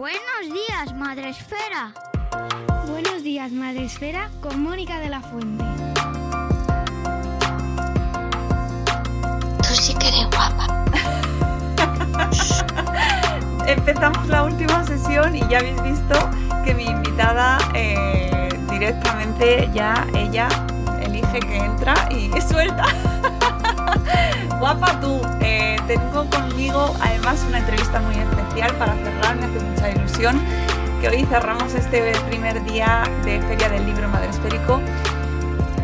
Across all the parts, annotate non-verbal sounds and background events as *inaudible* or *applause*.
Buenos días, Madre Esfera. Buenos días, Madre Esfera, con Mónica de la Fuente. Tú sí que eres guapa. *laughs* Empezamos la última sesión y ya habéis visto que mi invitada eh, directamente ya ella elige que entra y *laughs* suelta. Guapa tú, tengo conmigo además una entrevista muy especial para cerrar, me hace mucha ilusión que hoy cerramos este primer día de Feria del Libro Madresférico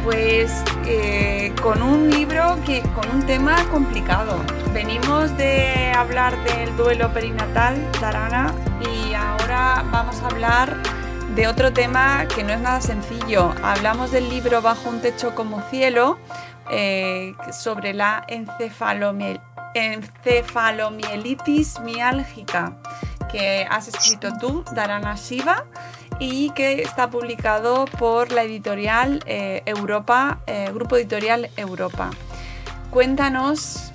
pues eh, con un libro que con un tema complicado. Venimos de hablar del duelo perinatal, Darana, y ahora vamos a hablar de otro tema que no es nada sencillo. Hablamos del libro Bajo un techo como cielo, eh, sobre la encefalomielitis miálgica que has escrito tú, Darana Shiva, y que está publicado por la editorial eh, Europa, eh, Grupo Editorial Europa. Cuéntanos,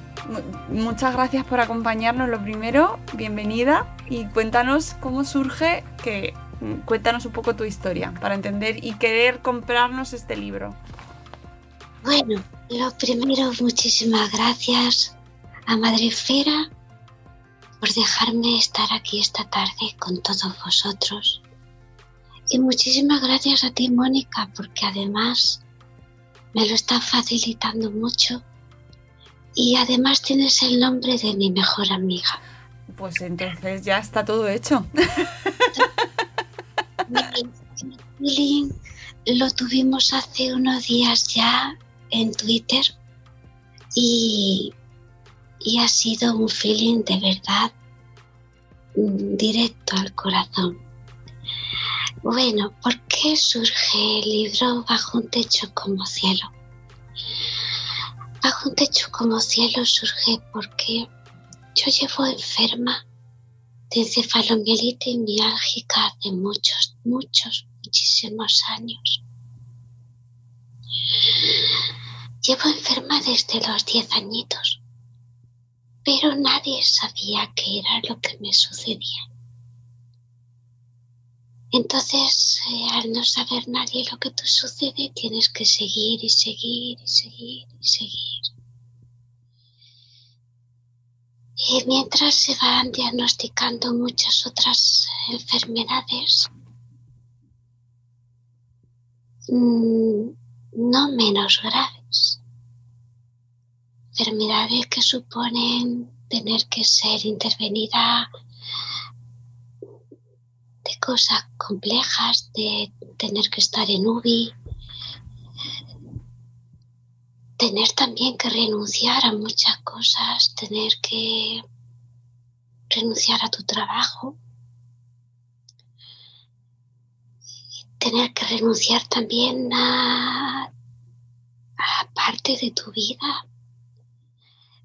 muchas gracias por acompañarnos lo primero, bienvenida, y cuéntanos cómo surge que cuéntanos un poco tu historia para entender y querer comprarnos este libro. Bueno, lo primero, muchísimas gracias a Madre Fera por dejarme estar aquí esta tarde con todos vosotros. Y muchísimas gracias a ti, Mónica, porque además me lo está facilitando mucho. Y además tienes el nombre de mi mejor amiga. Pues entonces ya está todo hecho. feeling lo tuvimos hace unos días ya en Twitter y, y ha sido un feeling de verdad directo al corazón. Bueno, ¿por qué surge el libro Bajo un techo como cielo? Bajo un techo como cielo surge porque yo llevo enferma de encefalomielitis miálgica hace muchos, muchos, muchísimos años. Llevo enferma desde los 10 añitos, pero nadie sabía qué era lo que me sucedía. Entonces, eh, al no saber nadie lo que te sucede, tienes que seguir y seguir y seguir y seguir. Y mientras se van diagnosticando muchas otras enfermedades, mm, no menos graves, enfermedades que suponen tener que ser intervenida de cosas complejas, de tener que estar en UBI, tener también que renunciar a muchas cosas, tener que renunciar a tu trabajo, tener que renunciar también a, a parte de tu vida,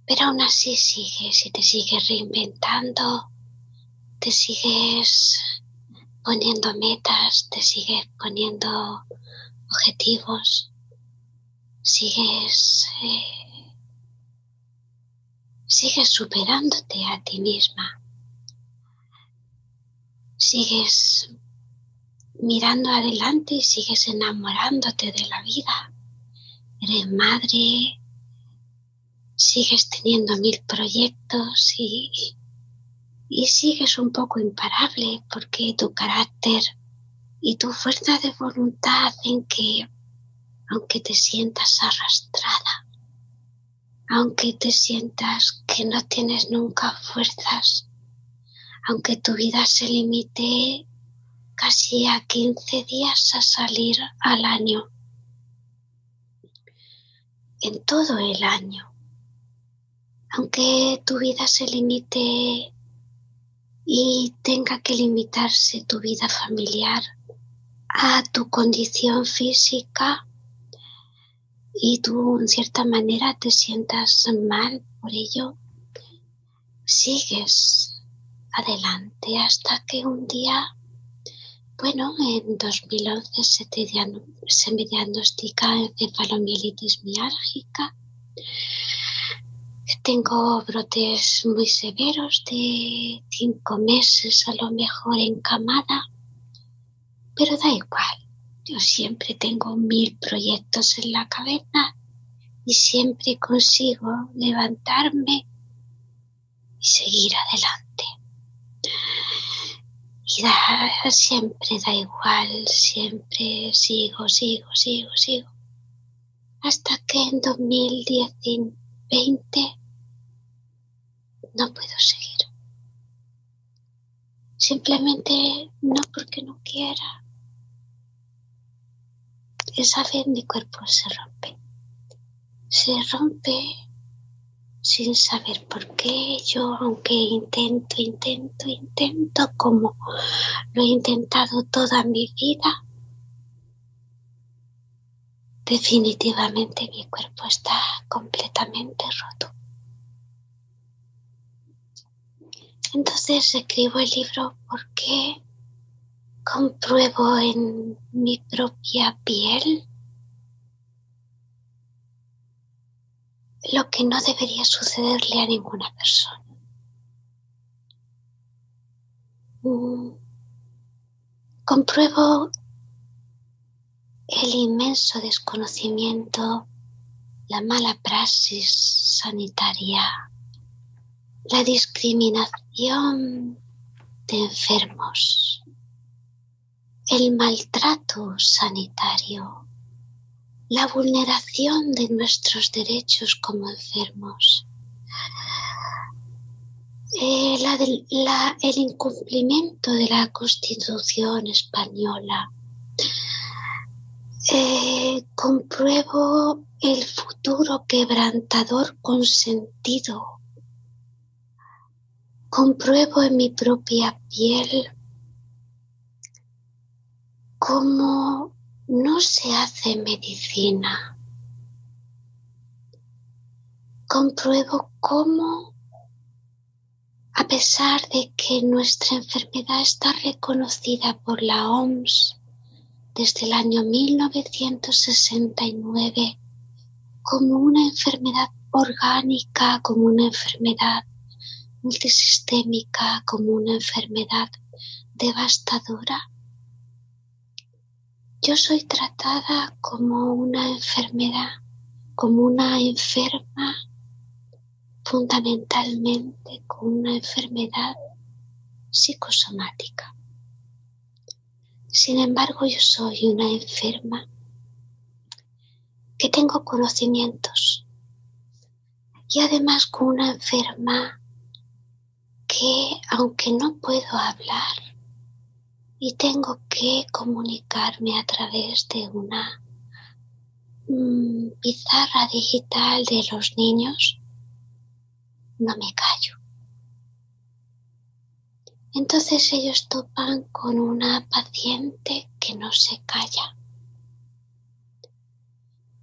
pero aún así sigues y te sigues reinventando, te sigues poniendo metas, te sigues poniendo objetivos, sigues, eh, sigues superándote a ti misma, sigues mirando adelante y sigues enamorándote de la vida. Eres madre, sigues teniendo mil proyectos y, y sigues un poco imparable porque tu carácter y tu fuerza de voluntad hacen que, aunque te sientas arrastrada, aunque te sientas que no tienes nunca fuerzas, aunque tu vida se limite casi a 15 días a salir al año, en todo el año, aunque tu vida se limite y tenga que limitarse tu vida familiar a tu condición física y tú en cierta manera te sientas mal por ello, sigues adelante hasta que un día, bueno, en 2011 se, te se me diagnostica encefalomielitis miálgica Tengo brotes muy severos de cinco meses a lo mejor encamada, pero da igual. Yo siempre tengo mil proyectos en la cabeza y siempre consigo levantarme y seguir adelante. Y da, siempre da igual, siempre sigo, sigo, sigo, sigo. Hasta que en 2020 no puedo seguir. Simplemente no porque no quiera. Esa vez mi cuerpo se rompe. Se rompe sin saber por qué. Yo, aunque intento, intento, intento, como lo he intentado toda mi vida, definitivamente mi cuerpo está completamente roto. Entonces escribo el libro porque compruebo en mi propia piel lo que no debería sucederle a ninguna persona. Mm. Compruebo el inmenso desconocimiento, la mala praxis sanitaria, la discriminación de enfermos, el maltrato sanitario, la vulneración de nuestros derechos como enfermos, eh, el incumplimiento de la Constitución española. Eh, compruebo el futuro quebrantador consentido. Compruebo en mi propia piel cómo no se hace medicina. Compruebo cómo, a pesar de que nuestra enfermedad está reconocida por la OMS desde el año 1969 como una enfermedad orgánica, como una enfermedad multisistémica, como una enfermedad devastadora, yo soy tratada como una enfermedad, como una enferma, fundamentalmente con una enfermedad psicosomática. Sin embargo, yo soy una enferma que tengo conocimientos y además con una enferma que, aunque no puedo hablar, y tengo que comunicarme a través de una mm, pizarra digital de los niños, no me callo. Entonces ellos topan con una paciente que no se calla.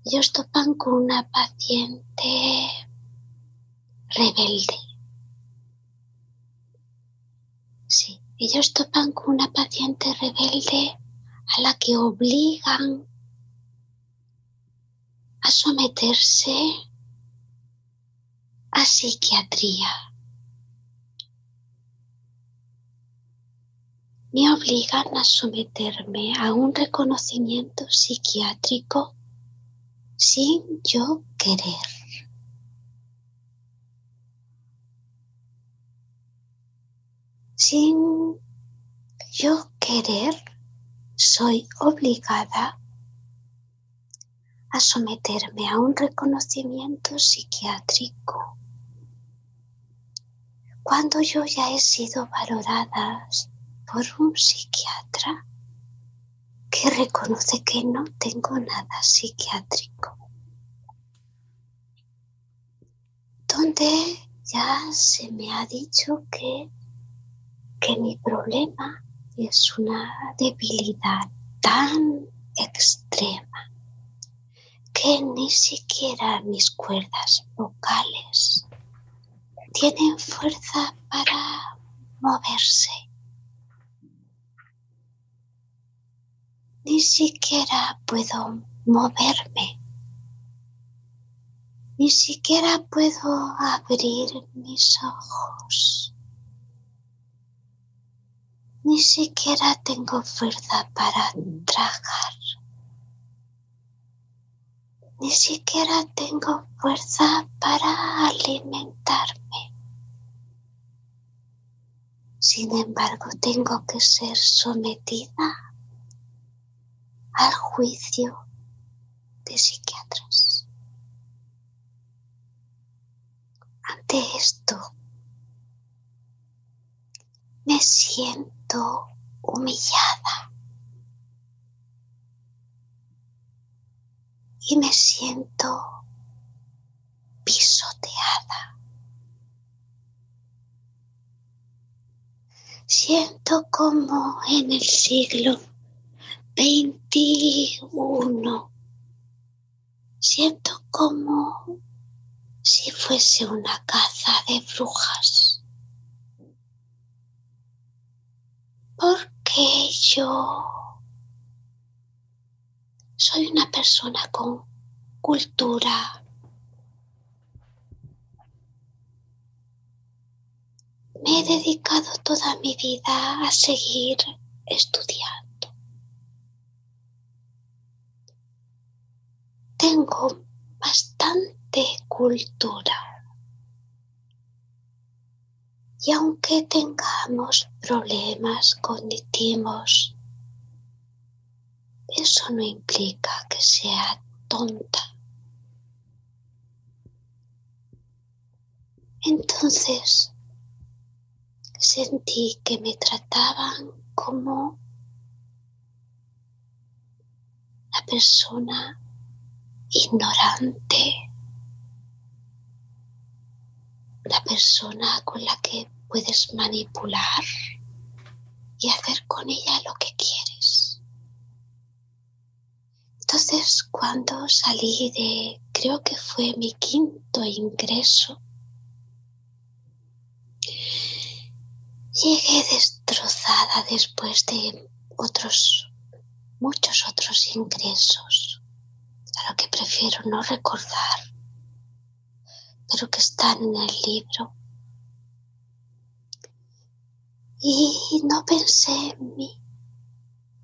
Ellos topan con una paciente rebelde. Sí, ellos topan con una paciente rebelde a la que obligan a someterse a psiquiatría. Me obligan a someterme a un reconocimiento psiquiátrico sin yo querer. sin yo querer, soy obligada a someterme a un reconocimiento psiquiátrico. Cuando yo ya he sido valorada por un psiquiatra que reconoce que no tengo nada psiquiátrico, donde ya se me ha dicho que que mi problema es una debilidad tan extrema que ni siquiera mis cuerdas vocales tienen fuerza para moverse. Ni siquiera puedo moverme. Ni siquiera puedo abrir mis ojos. Ni siquiera tengo fuerza para tragar. Ni siquiera tengo fuerza para alimentarme. Sin embargo, tengo que ser sometida al juicio de psiquiatras. Ante esto, me siento humillada y me siento pisoteada. Siento como en el siglo XXI siento como si fuese una caza de brujas. Porque yo soy una persona con cultura. Me he dedicado toda mi vida a seguir estudiando. Tengo bastante cultura. Y aunque tengamos problemas cognitivos, eso no implica que sea tonta. Entonces sentí que me trataban como la persona ignorante, la persona con la que puedes manipular y hacer con ella lo que quieres. Entonces, cuando salí de, creo que fue mi quinto ingreso, llegué destrozada después de otros, muchos otros ingresos, que prefiero no recordar, pero que están en el libro. Y no pensé en mí,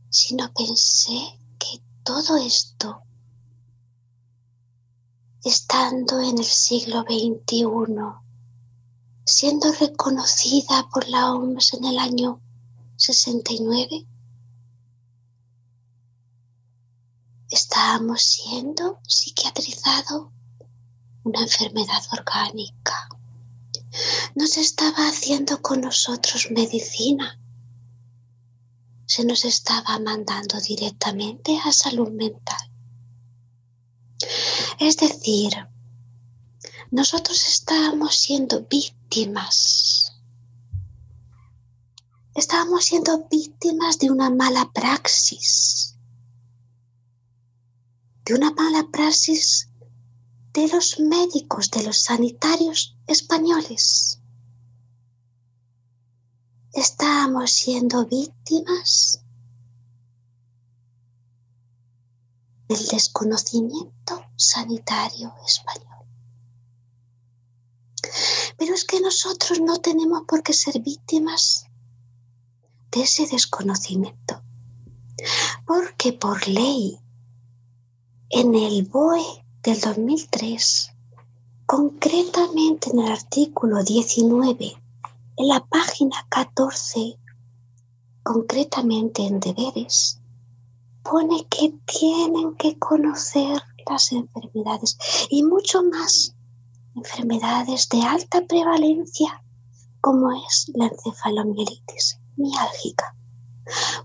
sino pensé que todo esto, estando en el siglo XXI, siendo reconocida por la OMS en el año 69, estábamos siendo psiquiatrizados una enfermedad orgánica. No se estaba haciendo con nosotros medicina. Se nos estaba mandando directamente a salud mental. Es decir, nosotros estábamos siendo víctimas. Estábamos siendo víctimas de una mala praxis. De una mala praxis de los médicos, de los sanitarios españoles. Estábamos siendo víctimas del desconocimiento sanitario español. Pero es que nosotros no tenemos por qué ser víctimas de ese desconocimiento. Porque por ley, en el BOE del 2003, concretamente en el artículo 19, en la página 14, concretamente en deberes, pone que tienen que conocer las enfermedades y mucho más enfermedades de alta prevalencia como es la encefalomielitis miálgica,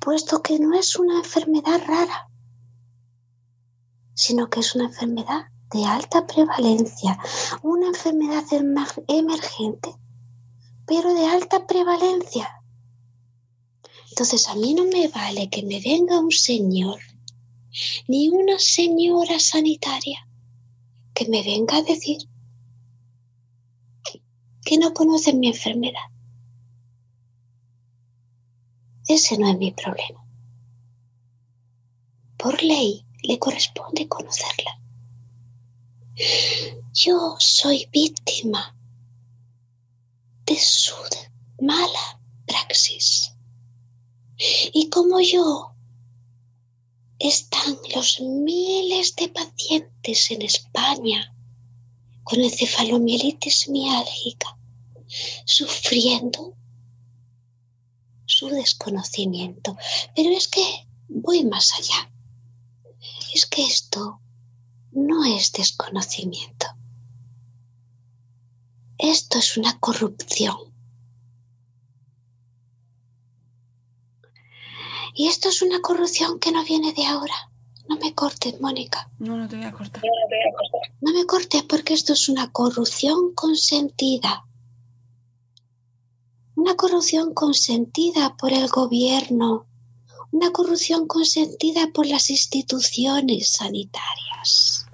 puesto que no es una enfermedad rara, sino que es una enfermedad de alta prevalencia, una enfermedad emergente, pero de alta prevalencia. Entonces a mí no me vale que me venga un señor, ni una señora sanitaria, que me venga a decir que no conocen mi enfermedad. Ese no es mi problema. Por ley le corresponde conocerla. yo soy víctima de su mala praxis. Y como yo, están los miles de pacientes en España con encefalomielitis miálgica sufriendo su desconocimiento. Pero es que voy más allá. Es que esto no es desconocimiento. Esto es una corrupción. Y esto es una corrupción que no viene de ahora. No me cortes, Mónica. No, no te voy a cortar. No me cortes porque esto es una corrupción consentida. Una corrupción consentida por el gobierno. Una corrupción consentida por las instituciones sanitarias.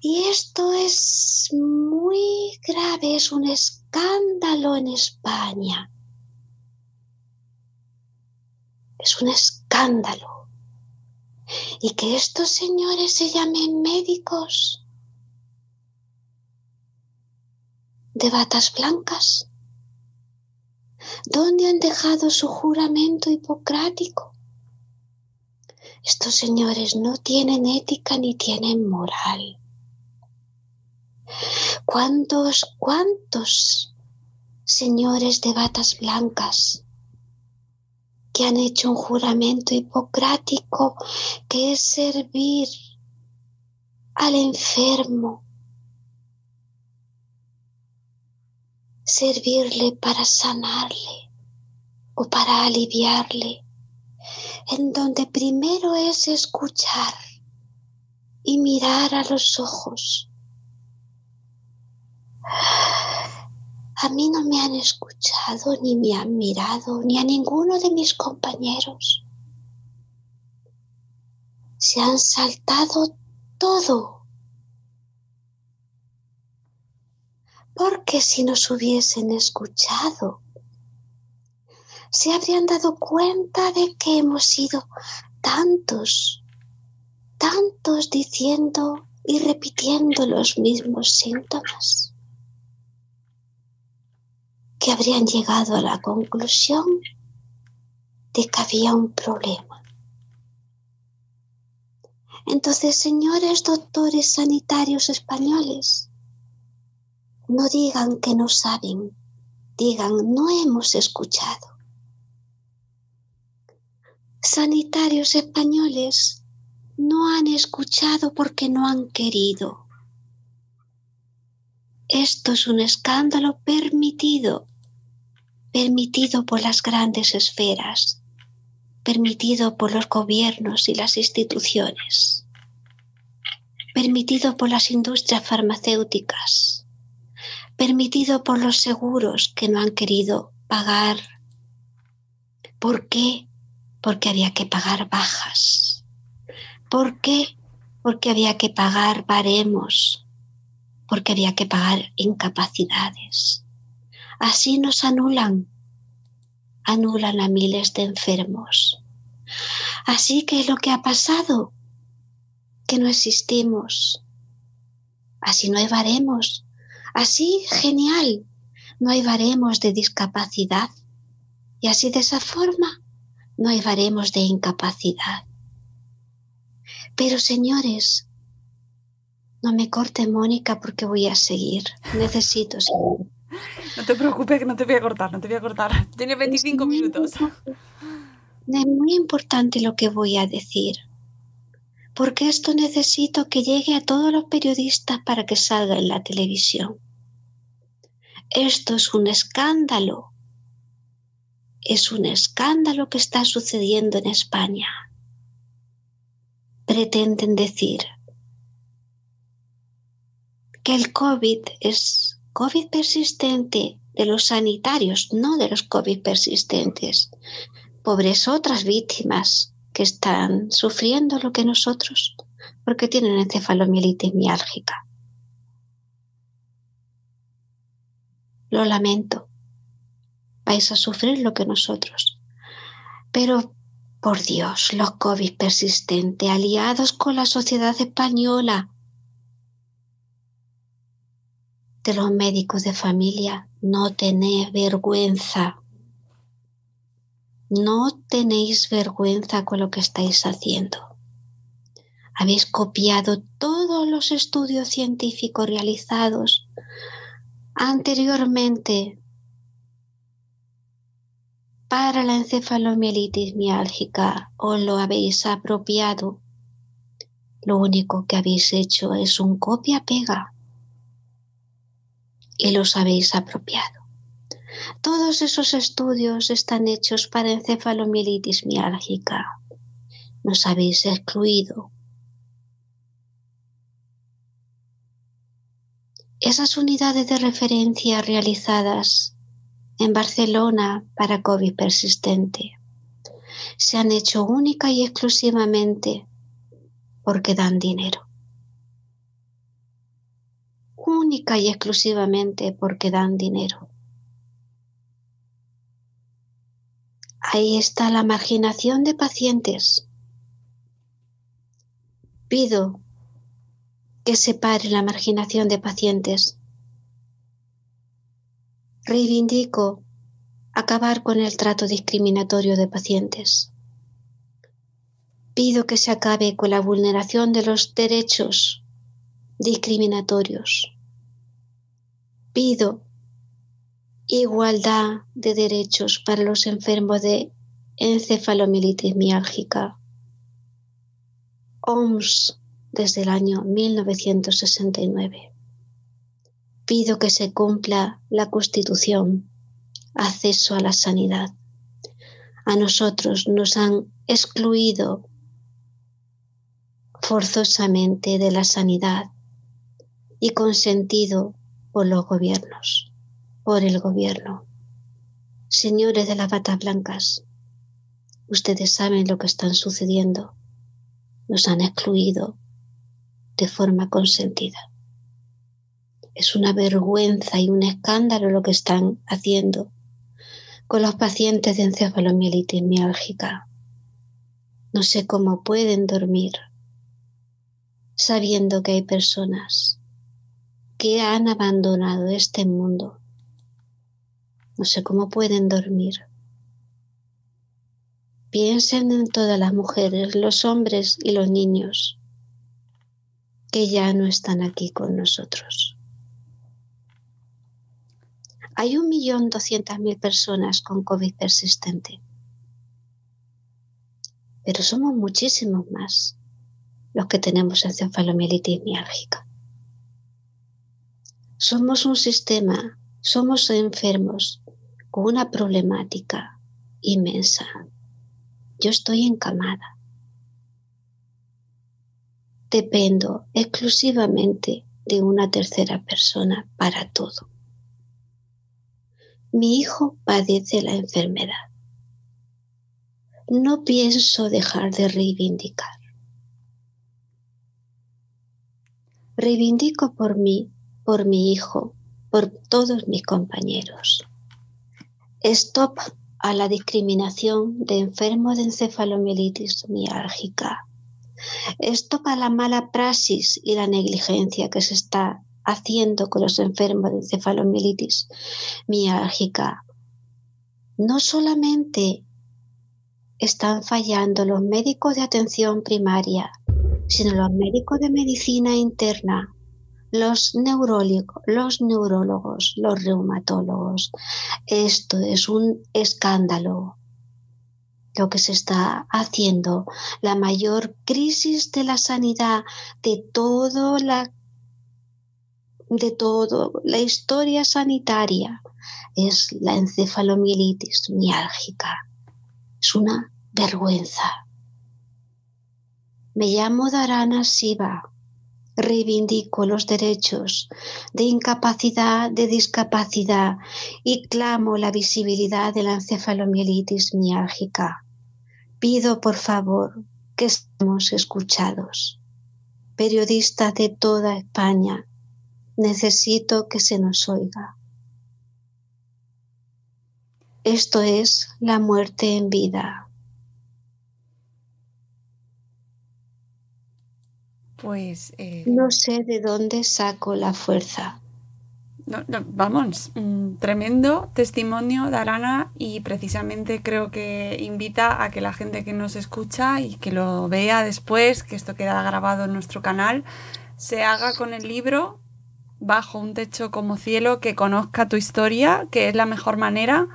Y esto es muy grave, es un escándalo en España. Es un escándalo. Y que estos señores se llamen médicos de batas blancas. ¿Dónde han dejado su juramento hipocrático? Estos señores no tienen ética ni tienen moral. ¿Cuántos, cuántos señores de batas blancas que han hecho un juramento hipocrático que es servir al enfermo, servirle para sanarle o para aliviarle, en donde primero es escuchar y mirar a los ojos a mí no me han escuchado, ni me han mirado, ni a ninguno de mis compañeros. Se han saltado todo. Porque si nos hubiesen escuchado, se habrían dado cuenta de que hemos sido tantos, tantos diciendo y repitiendo los mismos síntomas que habrían llegado a la conclusión de que había un problema. Entonces, señores doctores sanitarios españoles, no digan que no saben, digan no hemos escuchado. Sanitarios españoles no han escuchado porque no han querido. Esto es un escándalo permitido, permitido por las grandes esferas, permitido por los gobiernos y las instituciones, permitido por las industrias farmacéuticas, permitido por los seguros que no han querido pagar. ¿Por qué? Porque había que pagar bajas. ¿Por qué? Porque había que pagar baremos porque había que pagar incapacidades. Así nos anulan, anulan a miles de enfermos. Así que lo que ha pasado, que no existimos. Así no hay baremos. Así, genial, no hay baremos de discapacidad. Y así de esa forma, no hay baremos de incapacidad. Pero señores, no me corte, Mónica, porque voy a seguir. Necesito seguir. No te preocupes, que no te voy a cortar, no te voy a cortar. Tienes 25 minutos. Es muy importante lo que voy a decir, porque esto necesito que llegue a todos los periodistas para que salga en la televisión. Esto es un escándalo. Es un escándalo que está sucediendo en España. Pretenden decir, que el COVID es COVID persistente de los sanitarios, no de los COVID persistentes. Pobres otras víctimas que están sufriendo lo que nosotros, porque tienen encefalomielitis miálgica. Lo lamento. Vais a sufrir lo que nosotros. Pero Por Dios, los COVID persistentes, aliados con la sociedad española, de los médicos de familia, no tenéis vergüenza. No tenéis vergüenza con lo que estáis haciendo. Habéis copiado todos los estudios científicos realizados anteriormente para la encefalomielitis miálgica os lo habéis apropiado. Lo único que habéis hecho es un copia-pega y los habéis apropiado. Todos esos estudios están hechos para encefalomielitis miálgica. Nos habéis excluido. Esas unidades de referencia realizadas en Barcelona para COVID persistente se han hecho única y exclusivamente porque dan dinero. Única y exclusivamente porque dan dinero. Ahí está la marginación de pacientes. Pido que se pare la marginación de pacientes reivindico acabar con el trato discriminatorio de pacientes. Pido que se acabe con la vulneración de los derechos discriminatorios. Pido igualdad de derechos para los enfermos de encefalomielitis miálgica. OMS desde el año 1969 pido que se cumpla la Constitución, acceso a la sanidad. A nosotros nos han excluido forzosamente de la sanidad y consentido por los gobiernos, por el gobierno. Señores de las batas blancas, ustedes saben lo que están sucediendo. Nos han excluido de forma consentida. Es una vergüenza y un escándalo lo que están haciendo con los pacientes de encefalomielitis miálgica. No sé cómo pueden dormir sabiendo que hay personas que han abandonado este mundo. No sé cómo pueden dormir. Piensen en todas las mujeres, los hombres y los niños que ya no están aquí con nosotros. Hay un millón doscientas mil personas con COVID persistente. Pero somos muchísimos más los que tenemos encefalomielitis miálgica. Somos un sistema, somos enfermos con una problemática inmensa. Yo estoy encamada. Dependo exclusivamente de una tercera persona para todo mi hijo padece la enfermedad. No pienso dejar de reivindicar. Reivindico por mí, por mi hijo, por todos mis compañeros. Stop a la discriminación de enfermos de encefalomielitis miálgica. Stop a la mala praxis y la negligencia que se está haciendo con los enfermos de encefalomielitis miálgica. No solamente están fallando los médicos de atención primaria, sino los médicos de medicina interna, los neurólogos, los neurólogos, los reumatólogos. Esto es un escándalo. Lo que se está haciendo, la mayor crisis de la sanidad de toda la de todo, la historia sanitaria es la encefalomielitis miálgica. Es una vergüenza. Me llamo Darana Siva. Reivindico los derechos de incapacidad, de discapacidad y clamo la visibilidad de la encefalomielitis miálgica. Pido por favor que estemos escuchados. Periodistas de toda España, necesito que se nos oiga. Esto es la muerte en vida. Pues. Eh, no sé de dónde saco la fuerza vamos, tremendo testimonio de Arana y precisamente creo que invita a que la gente que nos escucha y que lo vea después, que esto queda grabado en nuestro canal, se haga con el libro bajo un techo como cielo, que conozca tu historia, que es la mejor manera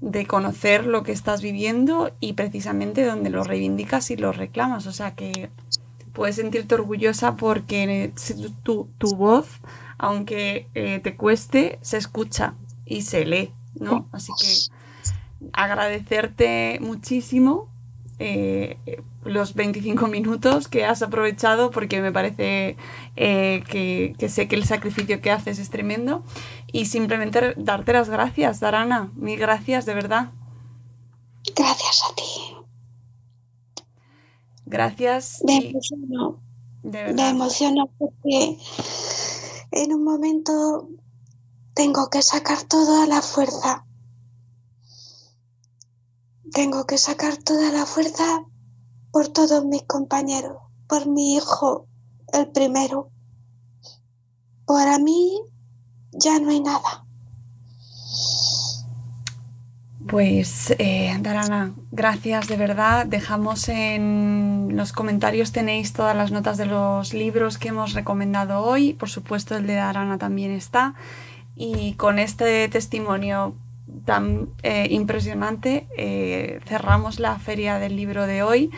de conocer lo que estás viviendo y precisamente donde lo reivindicas y lo reclamas. O sea que puedes sentirte orgullosa porque tu, tu voz, aunque eh, te cueste, se escucha y se lee, ¿no? Así que agradecerte muchísimo eh, los 25 minutos que has aprovechado porque me parece eh, que, sé que el sacrificio que haces es tremendo y simplemente darte las gracias, Darana, mil gracias de verdad. Gracias a ti. Gracias. Me emociono. Me emociono porque en un momento tengo que sacar toda la fuerza tengo que sacar toda la fuerza por todos mis compañeros, por mi hijo, el primero. Para mí ya no hay nada. Pues, eh, Darana, gracias de verdad. Dejamos en los comentarios, tenéis todas las notas de los libros que hemos recomendado hoy. Por supuesto, el de Darana también está. Y con este testimonio tan eh, impresionante, eh, cerramos la feria del libro de hoy.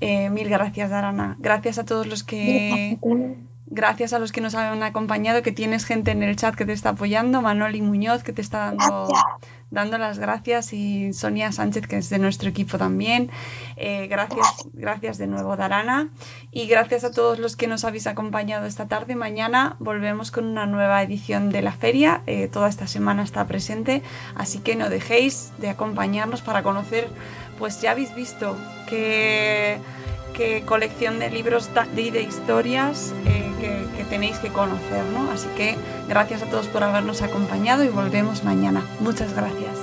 Mil gracias, Darana. Gracias a todos los que... Gracias a los que nos han acompañado, que tienes gente en el chat que te está apoyando, Manoli Muñoz que te está dando dando las gracias y Sonia Sánchez, que es de nuestro equipo también. Eh, gracias, gracias de nuevo, Darana. Y gracias a todos los que nos habéis acompañado esta tarde. Mañana volvemos con una nueva edición de la feria. Eh, toda esta semana está presente, así que no dejéis de acompañarnos para conocer, pues ya habéis visto qué, colección de libros y de historias. Eh, que, tenéis que conocer, ¿no? Así que gracias a todos por habernos acompañado y volvemos mañana. Muchas. Gracias.